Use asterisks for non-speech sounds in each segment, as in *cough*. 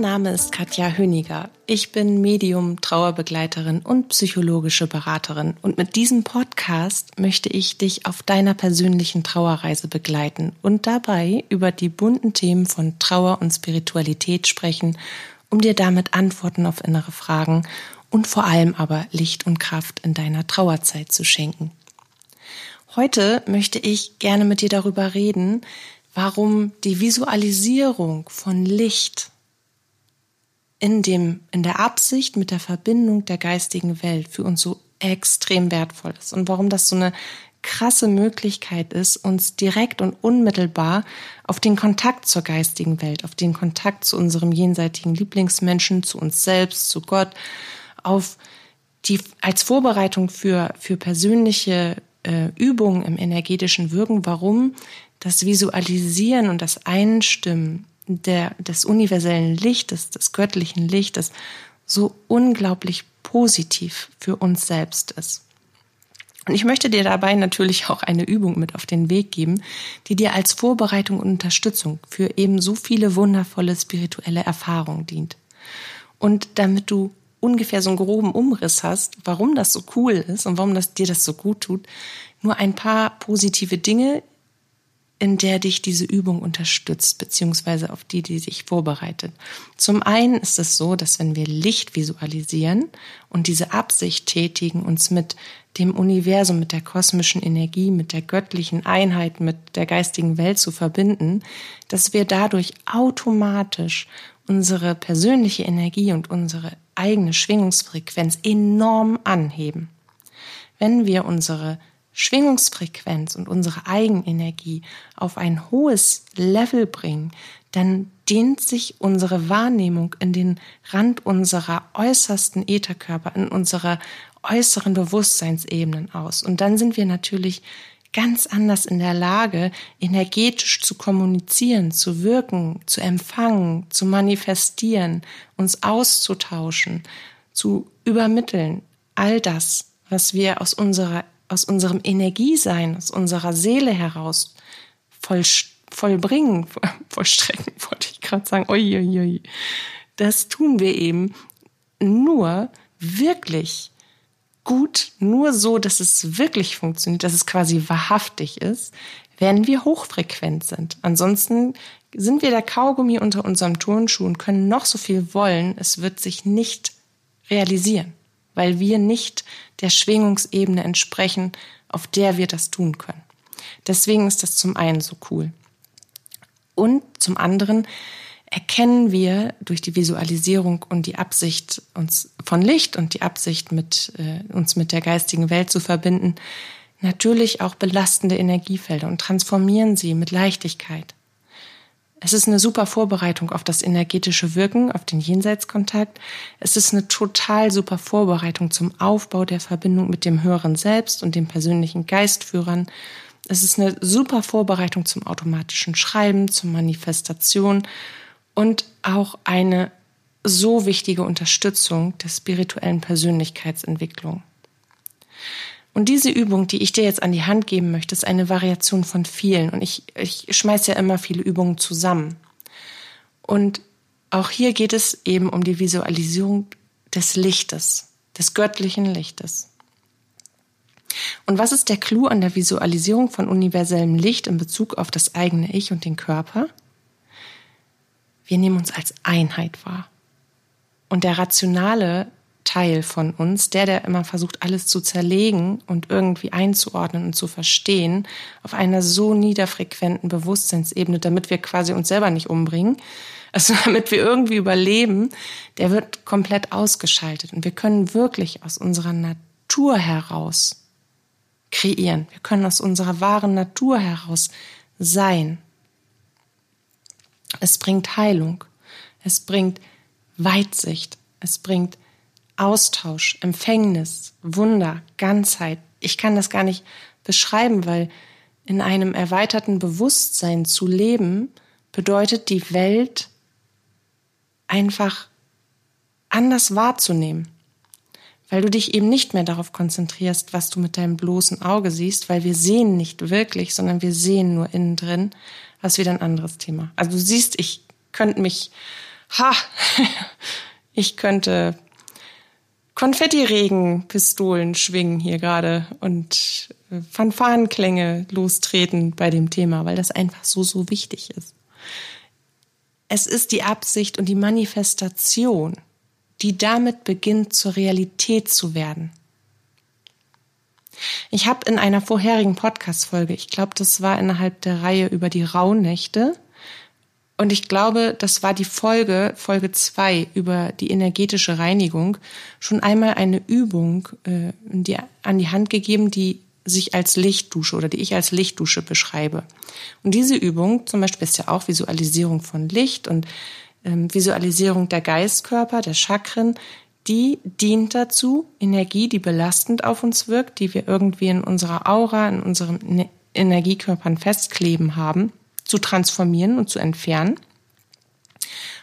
Mein Name ist Katja Höniger. Ich bin Medium, Trauerbegleiterin und psychologische Beraterin. Und mit diesem Podcast möchte ich dich auf deiner persönlichen Trauerreise begleiten und dabei über die bunten Themen von Trauer und Spiritualität sprechen, um dir damit Antworten auf innere Fragen und vor allem aber Licht und Kraft in deiner Trauerzeit zu schenken. Heute möchte ich gerne mit dir darüber reden, warum die Visualisierung von Licht in dem, in der Absicht mit der Verbindung der geistigen Welt für uns so extrem wertvoll ist. Und warum das so eine krasse Möglichkeit ist, uns direkt und unmittelbar auf den Kontakt zur geistigen Welt, auf den Kontakt zu unserem jenseitigen Lieblingsmenschen, zu uns selbst, zu Gott, auf die als Vorbereitung für, für persönliche äh, Übungen im energetischen Wirken, warum? Das Visualisieren und das Einstimmen der, des universellen Lichtes, des göttlichen Lichtes so unglaublich positiv für uns selbst ist. Und ich möchte dir dabei natürlich auch eine Übung mit auf den Weg geben, die dir als Vorbereitung und Unterstützung für eben so viele wundervolle spirituelle Erfahrungen dient. Und damit du ungefähr so einen groben Umriss hast, warum das so cool ist und warum das dir das so gut tut, nur ein paar positive Dinge, in der dich diese Übung unterstützt, beziehungsweise auf die, die sich vorbereitet. Zum einen ist es so, dass wenn wir Licht visualisieren und diese Absicht tätigen, uns mit dem Universum, mit der kosmischen Energie, mit der göttlichen Einheit, mit der geistigen Welt zu verbinden, dass wir dadurch automatisch unsere persönliche Energie und unsere eigene Schwingungsfrequenz enorm anheben. Wenn wir unsere Schwingungsfrequenz und unsere Eigenenergie auf ein hohes Level bringen, dann dehnt sich unsere Wahrnehmung in den Rand unserer äußersten Ätherkörper, in unserer äußeren Bewusstseinsebenen aus. Und dann sind wir natürlich ganz anders in der Lage, energetisch zu kommunizieren, zu wirken, zu empfangen, zu manifestieren, uns auszutauschen, zu übermitteln. All das, was wir aus unserer aus unserem Energiesein, aus unserer Seele heraus voll, vollbringen, *laughs* vollstrecken, wollte ich gerade sagen. Uiuiui. Das tun wir eben nur wirklich gut, nur so, dass es wirklich funktioniert, dass es quasi wahrhaftig ist, wenn wir hochfrequent sind. Ansonsten sind wir der Kaugummi unter unserem Turnschuh und können noch so viel wollen, es wird sich nicht realisieren weil wir nicht der Schwingungsebene entsprechen, auf der wir das tun können. Deswegen ist das zum einen so cool. Und zum anderen erkennen wir durch die Visualisierung und die Absicht uns von Licht und die Absicht mit äh, uns mit der geistigen Welt zu verbinden, natürlich auch belastende Energiefelder und transformieren sie mit Leichtigkeit. Es ist eine super Vorbereitung auf das energetische Wirken, auf den Jenseitskontakt. Es ist eine total super Vorbereitung zum Aufbau der Verbindung mit dem höheren Selbst und den persönlichen Geistführern. Es ist eine super Vorbereitung zum automatischen Schreiben, zur Manifestation und auch eine so wichtige Unterstützung der spirituellen Persönlichkeitsentwicklung. Und diese Übung, die ich dir jetzt an die Hand geben möchte, ist eine Variation von vielen. Und ich, ich schmeiße ja immer viele Übungen zusammen. Und auch hier geht es eben um die Visualisierung des Lichtes, des göttlichen Lichtes. Und was ist der Clou an der Visualisierung von universellem Licht in Bezug auf das eigene Ich und den Körper? Wir nehmen uns als Einheit wahr. Und der rationale Teil von uns, der, der immer versucht, alles zu zerlegen und irgendwie einzuordnen und zu verstehen, auf einer so niederfrequenten Bewusstseinsebene, damit wir quasi uns selber nicht umbringen, *laughs* also damit wir irgendwie überleben, der wird komplett ausgeschaltet. Und wir können wirklich aus unserer Natur heraus kreieren. Wir können aus unserer wahren Natur heraus sein. Es bringt Heilung. Es bringt Weitsicht. Es bringt Austausch, Empfängnis, Wunder, Ganzheit. Ich kann das gar nicht beschreiben, weil in einem erweiterten Bewusstsein zu leben bedeutet die Welt einfach anders wahrzunehmen. Weil du dich eben nicht mehr darauf konzentrierst, was du mit deinem bloßen Auge siehst, weil wir sehen nicht wirklich, sondern wir sehen nur innen drin. Das ist wieder ein anderes Thema. Also du siehst, ich könnte mich, ha, *laughs* ich könnte Konfettiregen, Pistolen schwingen hier gerade und äh, Fanfarenklänge lostreten bei dem Thema, weil das einfach so, so wichtig ist. Es ist die Absicht und die Manifestation, die damit beginnt, zur Realität zu werden. Ich habe in einer vorherigen Podcast-Folge, ich glaube, das war innerhalb der Reihe über die Rauhnächte, und ich glaube, das war die Folge, Folge zwei über die energetische Reinigung, schon einmal eine Übung äh, die, an die Hand gegeben, die sich als Lichtdusche oder die ich als Lichtdusche beschreibe. Und diese Übung, zum Beispiel ist ja auch Visualisierung von Licht und ähm, Visualisierung der Geistkörper, der Chakren, die dient dazu, Energie, die belastend auf uns wirkt, die wir irgendwie in unserer Aura, in unseren Energiekörpern festkleben haben, zu transformieren und zu entfernen.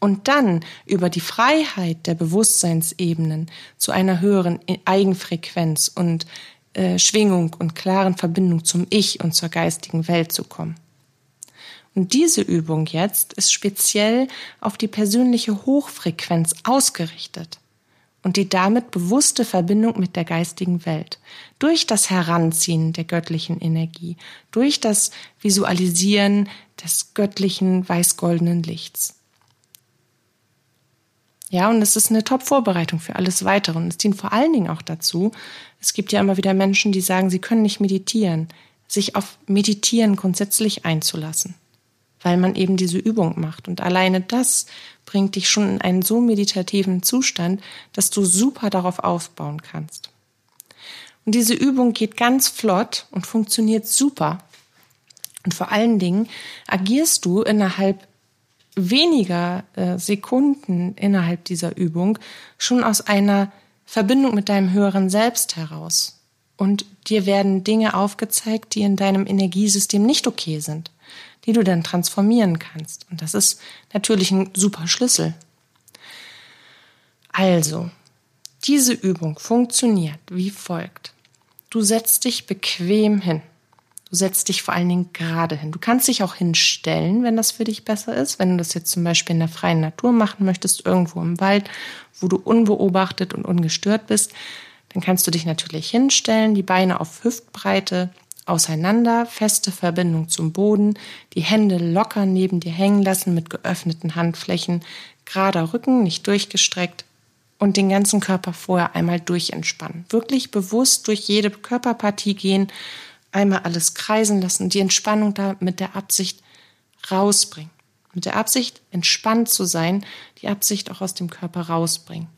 Und dann über die Freiheit der Bewusstseinsebenen zu einer höheren Eigenfrequenz und äh, Schwingung und klaren Verbindung zum Ich und zur geistigen Welt zu kommen. Und diese Übung jetzt ist speziell auf die persönliche Hochfrequenz ausgerichtet und die damit bewusste Verbindung mit der geistigen Welt. Durch das Heranziehen der göttlichen Energie, durch das Visualisieren des göttlichen weiß-goldenen Lichts. Ja, und es ist eine Top-Vorbereitung für alles Weitere. Und es dient vor allen Dingen auch dazu, es gibt ja immer wieder Menschen, die sagen, sie können nicht meditieren, sich auf Meditieren grundsätzlich einzulassen, weil man eben diese Übung macht. Und alleine das bringt dich schon in einen so meditativen Zustand, dass du super darauf aufbauen kannst. Und diese Übung geht ganz flott und funktioniert super. Und vor allen Dingen agierst du innerhalb weniger äh, Sekunden innerhalb dieser Übung schon aus einer Verbindung mit deinem höheren Selbst heraus. Und dir werden Dinge aufgezeigt, die in deinem Energiesystem nicht okay sind die du dann transformieren kannst. Und das ist natürlich ein super Schlüssel. Also, diese Übung funktioniert wie folgt. Du setzt dich bequem hin. Du setzt dich vor allen Dingen gerade hin. Du kannst dich auch hinstellen, wenn das für dich besser ist. Wenn du das jetzt zum Beispiel in der freien Natur machen möchtest, irgendwo im Wald, wo du unbeobachtet und ungestört bist, dann kannst du dich natürlich hinstellen, die Beine auf Hüftbreite auseinander, feste Verbindung zum Boden, die Hände locker neben dir hängen lassen mit geöffneten Handflächen, gerader Rücken, nicht durchgestreckt und den ganzen Körper vorher einmal durchentspannen. Wirklich bewusst durch jede Körperpartie gehen, einmal alles kreisen lassen, die Entspannung da mit der Absicht rausbringen. Mit der Absicht, entspannt zu sein, die Absicht auch aus dem Körper rausbringen.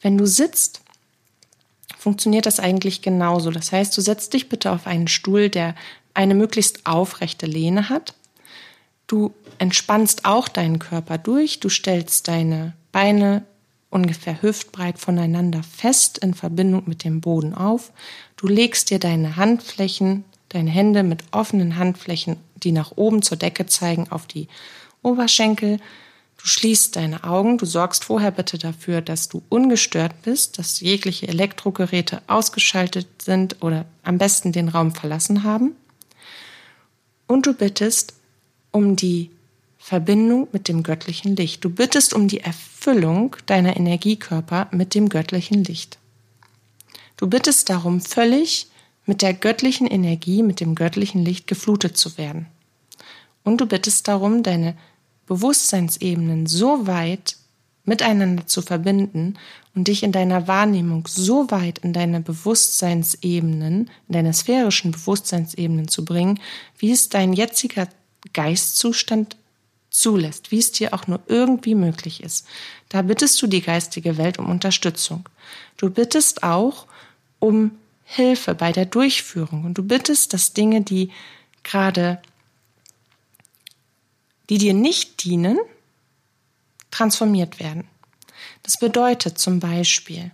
Wenn du sitzt, funktioniert das eigentlich genauso. Das heißt, du setzt dich bitte auf einen Stuhl, der eine möglichst aufrechte Lehne hat. Du entspannst auch deinen Körper durch. Du stellst deine Beine ungefähr hüftbreit voneinander fest in Verbindung mit dem Boden auf. Du legst dir deine Handflächen, deine Hände mit offenen Handflächen, die nach oben zur Decke zeigen, auf die Oberschenkel. Du schließt deine Augen, du sorgst vorher bitte dafür, dass du ungestört bist, dass jegliche Elektrogeräte ausgeschaltet sind oder am besten den Raum verlassen haben. Und du bittest um die Verbindung mit dem göttlichen Licht. Du bittest um die Erfüllung deiner Energiekörper mit dem göttlichen Licht. Du bittest darum, völlig mit der göttlichen Energie, mit dem göttlichen Licht geflutet zu werden. Und du bittest darum, deine Bewusstseinsebenen so weit miteinander zu verbinden und dich in deiner Wahrnehmung so weit in deine Bewusstseinsebenen, in deine sphärischen Bewusstseinsebenen zu bringen, wie es dein jetziger Geistzustand zulässt, wie es dir auch nur irgendwie möglich ist. Da bittest du die geistige Welt um Unterstützung. Du bittest auch um Hilfe bei der Durchführung und du bittest, dass Dinge, die gerade die dir nicht dienen, transformiert werden. Das bedeutet zum Beispiel,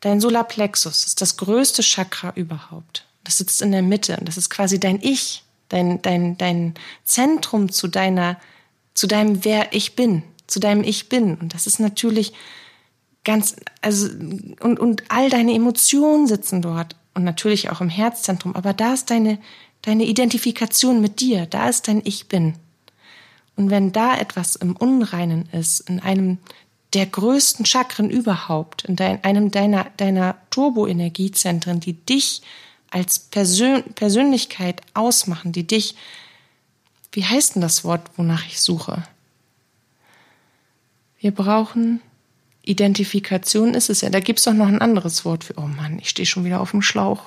Dein Solarplexus ist das größte Chakra überhaupt. Das sitzt in der Mitte und das ist quasi dein Ich, dein, dein, dein Zentrum zu deiner, zu deinem Wer ich bin, zu deinem Ich bin. Und das ist natürlich ganz, also, und, und all deine Emotionen sitzen dort und natürlich auch im Herzzentrum, aber da ist deine, deine Identifikation mit dir, da ist dein Ich bin. Und wenn da etwas im Unreinen ist, in einem der größten Chakren überhaupt, in dein, einem deiner, deiner Turboenergiezentren, die dich als Persön Persönlichkeit ausmachen, die dich, wie heißt denn das Wort, wonach ich suche? Wir brauchen Identifikation ist es ja. Da gibt es doch noch ein anderes Wort für. Oh Mann, ich stehe schon wieder auf dem Schlauch.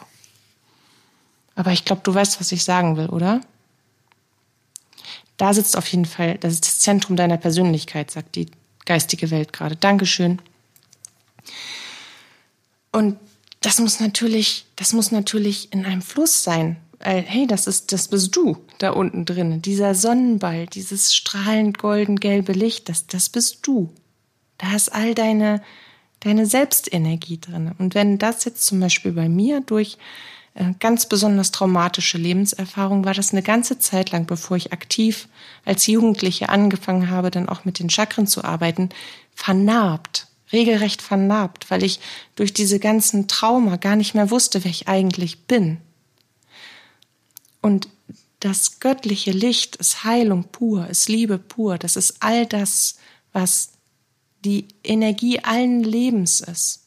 Aber ich glaube, du weißt, was ich sagen will, oder? Da sitzt auf jeden Fall, das ist das Zentrum deiner Persönlichkeit, sagt die geistige Welt gerade. Dankeschön. Und das muss natürlich, das muss natürlich in einem Fluss sein. Hey, das ist, das bist du da unten drin. Dieser Sonnenball, dieses strahlend golden-gelbe Licht, das, das bist du. Da ist all deine, deine Selbstenergie drin. Und wenn das jetzt zum Beispiel bei mir durch äh, ganz besonders traumatische Lebenserfahrung war das eine ganze Zeit lang, bevor ich aktiv als Jugendliche angefangen habe, dann auch mit den Chakren zu arbeiten, vernarbt, regelrecht vernarbt, weil ich durch diese ganzen Trauma gar nicht mehr wusste, wer ich eigentlich bin. Und das göttliche Licht ist Heilung pur, ist Liebe pur, das ist all das, was die Energie allen Lebens ist.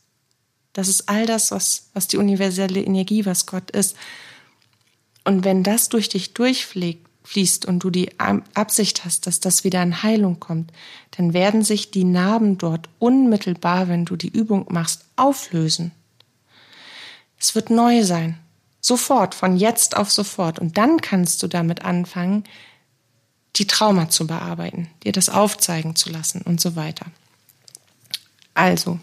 Das ist all das, was, was die universelle Energie, was Gott ist. Und wenn das durch dich durchfließt und du die Absicht hast, dass das wieder in Heilung kommt, dann werden sich die Narben dort unmittelbar, wenn du die Übung machst, auflösen. Es wird neu sein. Sofort, von jetzt auf sofort. Und dann kannst du damit anfangen, die Trauma zu bearbeiten, dir das aufzeigen zu lassen und so weiter. Also,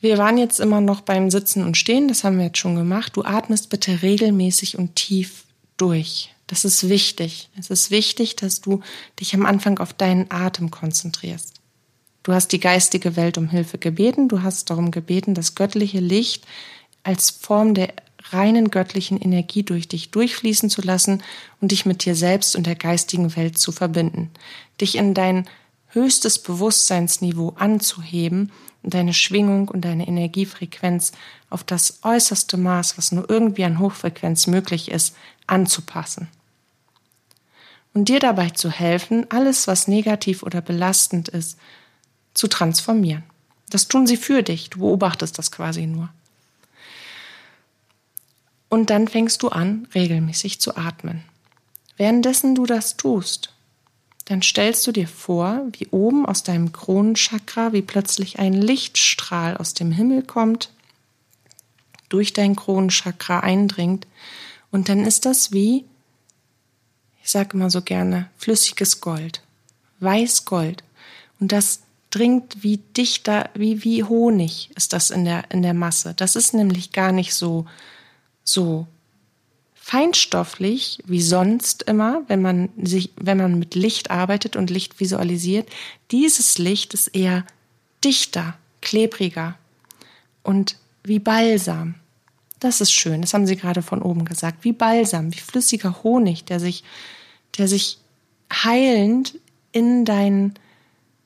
wir waren jetzt immer noch beim Sitzen und Stehen, das haben wir jetzt schon gemacht. Du atmest bitte regelmäßig und tief durch. Das ist wichtig. Es ist wichtig, dass du dich am Anfang auf deinen Atem konzentrierst. Du hast die geistige Welt um Hilfe gebeten, du hast darum gebeten, das göttliche Licht als Form der reinen göttlichen Energie durch dich durchfließen zu lassen und dich mit dir selbst und der geistigen Welt zu verbinden, dich in dein höchstes Bewusstseinsniveau anzuheben und deine Schwingung und deine Energiefrequenz auf das äußerste Maß, was nur irgendwie an Hochfrequenz möglich ist, anzupassen. Und dir dabei zu helfen, alles, was negativ oder belastend ist, zu transformieren. Das tun sie für dich, du beobachtest das quasi nur. Und dann fängst du an, regelmäßig zu atmen. Währenddessen du das tust, dann stellst du dir vor, wie oben aus deinem Kronenchakra, wie plötzlich ein Lichtstrahl aus dem Himmel kommt, durch dein Kronenchakra eindringt und dann ist das wie, ich sage immer so gerne, flüssiges Gold, weiß Gold und das dringt wie dichter, wie, wie Honig ist das in der, in der Masse. Das ist nämlich gar nicht so, so feinstofflich wie sonst immer, wenn man sich, wenn man mit Licht arbeitet und Licht visualisiert. Dieses Licht ist eher dichter, klebriger und wie Balsam. Das ist schön. Das haben Sie gerade von oben gesagt. Wie Balsam, wie flüssiger Honig, der sich, der sich heilend in deinen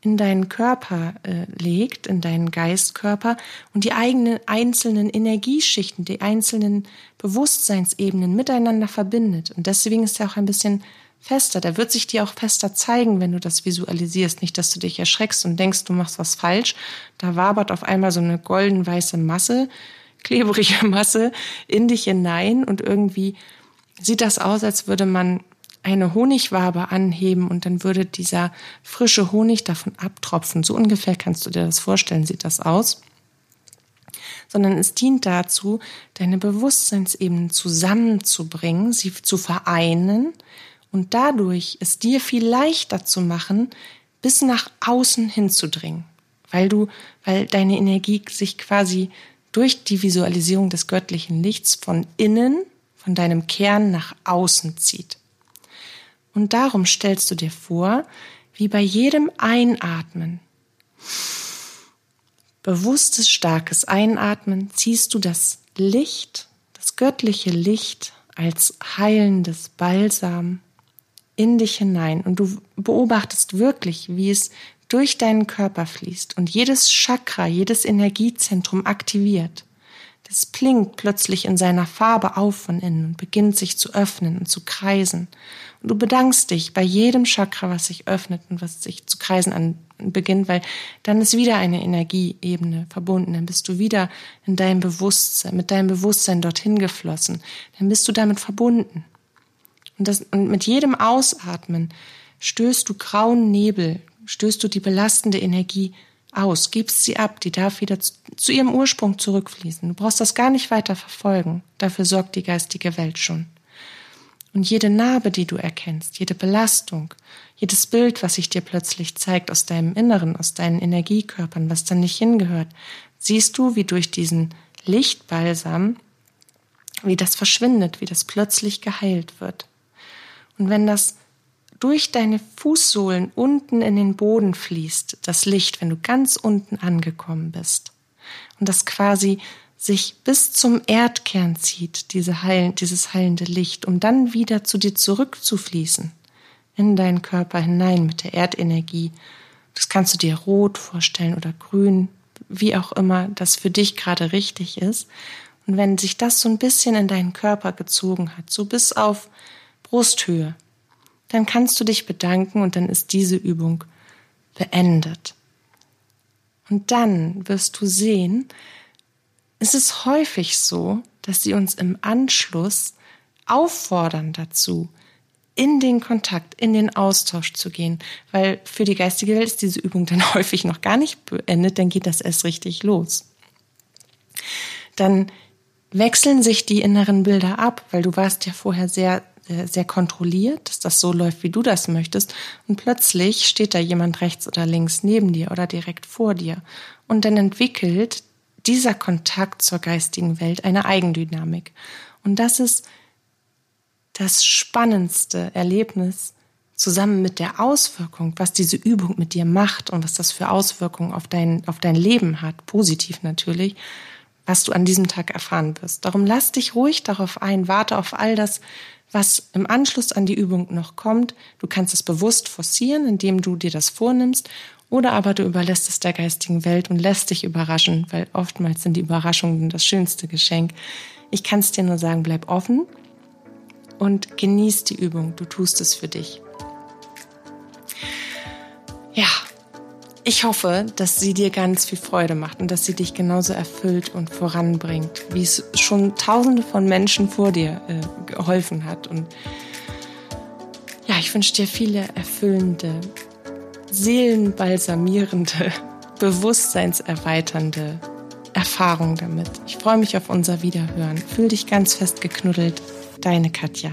in deinen Körper äh, legt, in deinen Geistkörper und die eigenen einzelnen Energieschichten, die einzelnen Bewusstseinsebenen miteinander verbindet. Und deswegen ist er auch ein bisschen fester. Der wird sich dir auch fester zeigen, wenn du das visualisierst. Nicht, dass du dich erschreckst und denkst, du machst was falsch. Da wabert auf einmal so eine golden-weiße Masse, *laughs* klebrige Masse in dich hinein und irgendwie sieht das aus, als würde man eine Honigwabe anheben und dann würde dieser frische Honig davon abtropfen. So ungefähr kannst du dir das vorstellen, sieht das aus. Sondern es dient dazu, deine Bewusstseinsebenen zusammenzubringen, sie zu vereinen und dadurch es dir viel leichter zu machen, bis nach außen hinzudringen. Weil du, weil deine Energie sich quasi durch die Visualisierung des göttlichen Lichts von innen, von deinem Kern nach außen zieht. Und darum stellst du dir vor, wie bei jedem Einatmen bewusstes, starkes Einatmen ziehst du das Licht, das göttliche Licht als heilendes Balsam in dich hinein und du beobachtest wirklich, wie es durch deinen Körper fließt und jedes Chakra, jedes Energiezentrum aktiviert. Das blinkt plötzlich in seiner Farbe auf von innen und beginnt sich zu öffnen und zu kreisen. Und du bedankst dich bei jedem Chakra, was sich öffnet und was sich zu kreisen an, beginnt, weil dann ist wieder eine Energieebene verbunden. Dann bist du wieder in deinem Bewusstsein, mit deinem Bewusstsein dorthin geflossen. Dann bist du damit verbunden. Und, das, und mit jedem Ausatmen stößt du grauen Nebel, stößt du die belastende Energie aus, gibst sie ab, die darf wieder zu, ihrem Ursprung zurückfließen. Du brauchst das gar nicht weiter verfolgen. Dafür sorgt die geistige Welt schon. Und jede Narbe, die du erkennst, jede Belastung, jedes Bild, was sich dir plötzlich zeigt aus deinem Inneren, aus deinen Energiekörpern, was dann nicht hingehört, siehst du, wie durch diesen Lichtbalsam, wie das verschwindet, wie das plötzlich geheilt wird. Und wenn das durch deine Fußsohlen unten in den Boden fließt, das Licht, wenn du ganz unten angekommen bist, und das quasi sich bis zum Erdkern zieht, diese heilen, dieses heilende Licht, um dann wieder zu dir zurückzufließen, in deinen Körper hinein mit der Erdenergie. Das kannst du dir rot vorstellen oder grün, wie auch immer das für dich gerade richtig ist. Und wenn sich das so ein bisschen in deinen Körper gezogen hat, so bis auf Brusthöhe, dann kannst du dich bedanken und dann ist diese Übung beendet. Und dann wirst du sehen, es ist häufig so, dass sie uns im Anschluss auffordern dazu, in den Kontakt, in den Austausch zu gehen, weil für die geistige Welt ist diese Übung dann *laughs* häufig noch gar nicht beendet, dann geht das erst richtig los. Dann wechseln sich die inneren Bilder ab, weil du warst ja vorher sehr sehr kontrolliert, dass das so läuft, wie du das möchtest. Und plötzlich steht da jemand rechts oder links neben dir oder direkt vor dir. Und dann entwickelt dieser Kontakt zur geistigen Welt eine Eigendynamik. Und das ist das spannendste Erlebnis zusammen mit der Auswirkung, was diese Übung mit dir macht und was das für Auswirkungen auf dein, auf dein Leben hat, positiv natürlich, was du an diesem Tag erfahren wirst. Darum lass dich ruhig darauf ein, warte auf all das, was im Anschluss an die Übung noch kommt. Du kannst es bewusst forcieren, indem du dir das vornimmst, oder aber du überlässt es der geistigen Welt und lässt dich überraschen, weil oftmals sind die Überraschungen das schönste Geschenk. Ich kann es dir nur sagen, bleib offen und genieß die Übung. Du tust es für dich. Ich hoffe, dass sie dir ganz viel Freude macht und dass sie dich genauso erfüllt und voranbringt, wie es schon tausende von Menschen vor dir äh, geholfen hat. Und ja, ich wünsche dir viele erfüllende, seelenbalsamierende, *laughs* bewusstseinserweiternde Erfahrungen damit. Ich freue mich auf unser Wiederhören. Fühl dich ganz fest geknuddelt. Deine Katja.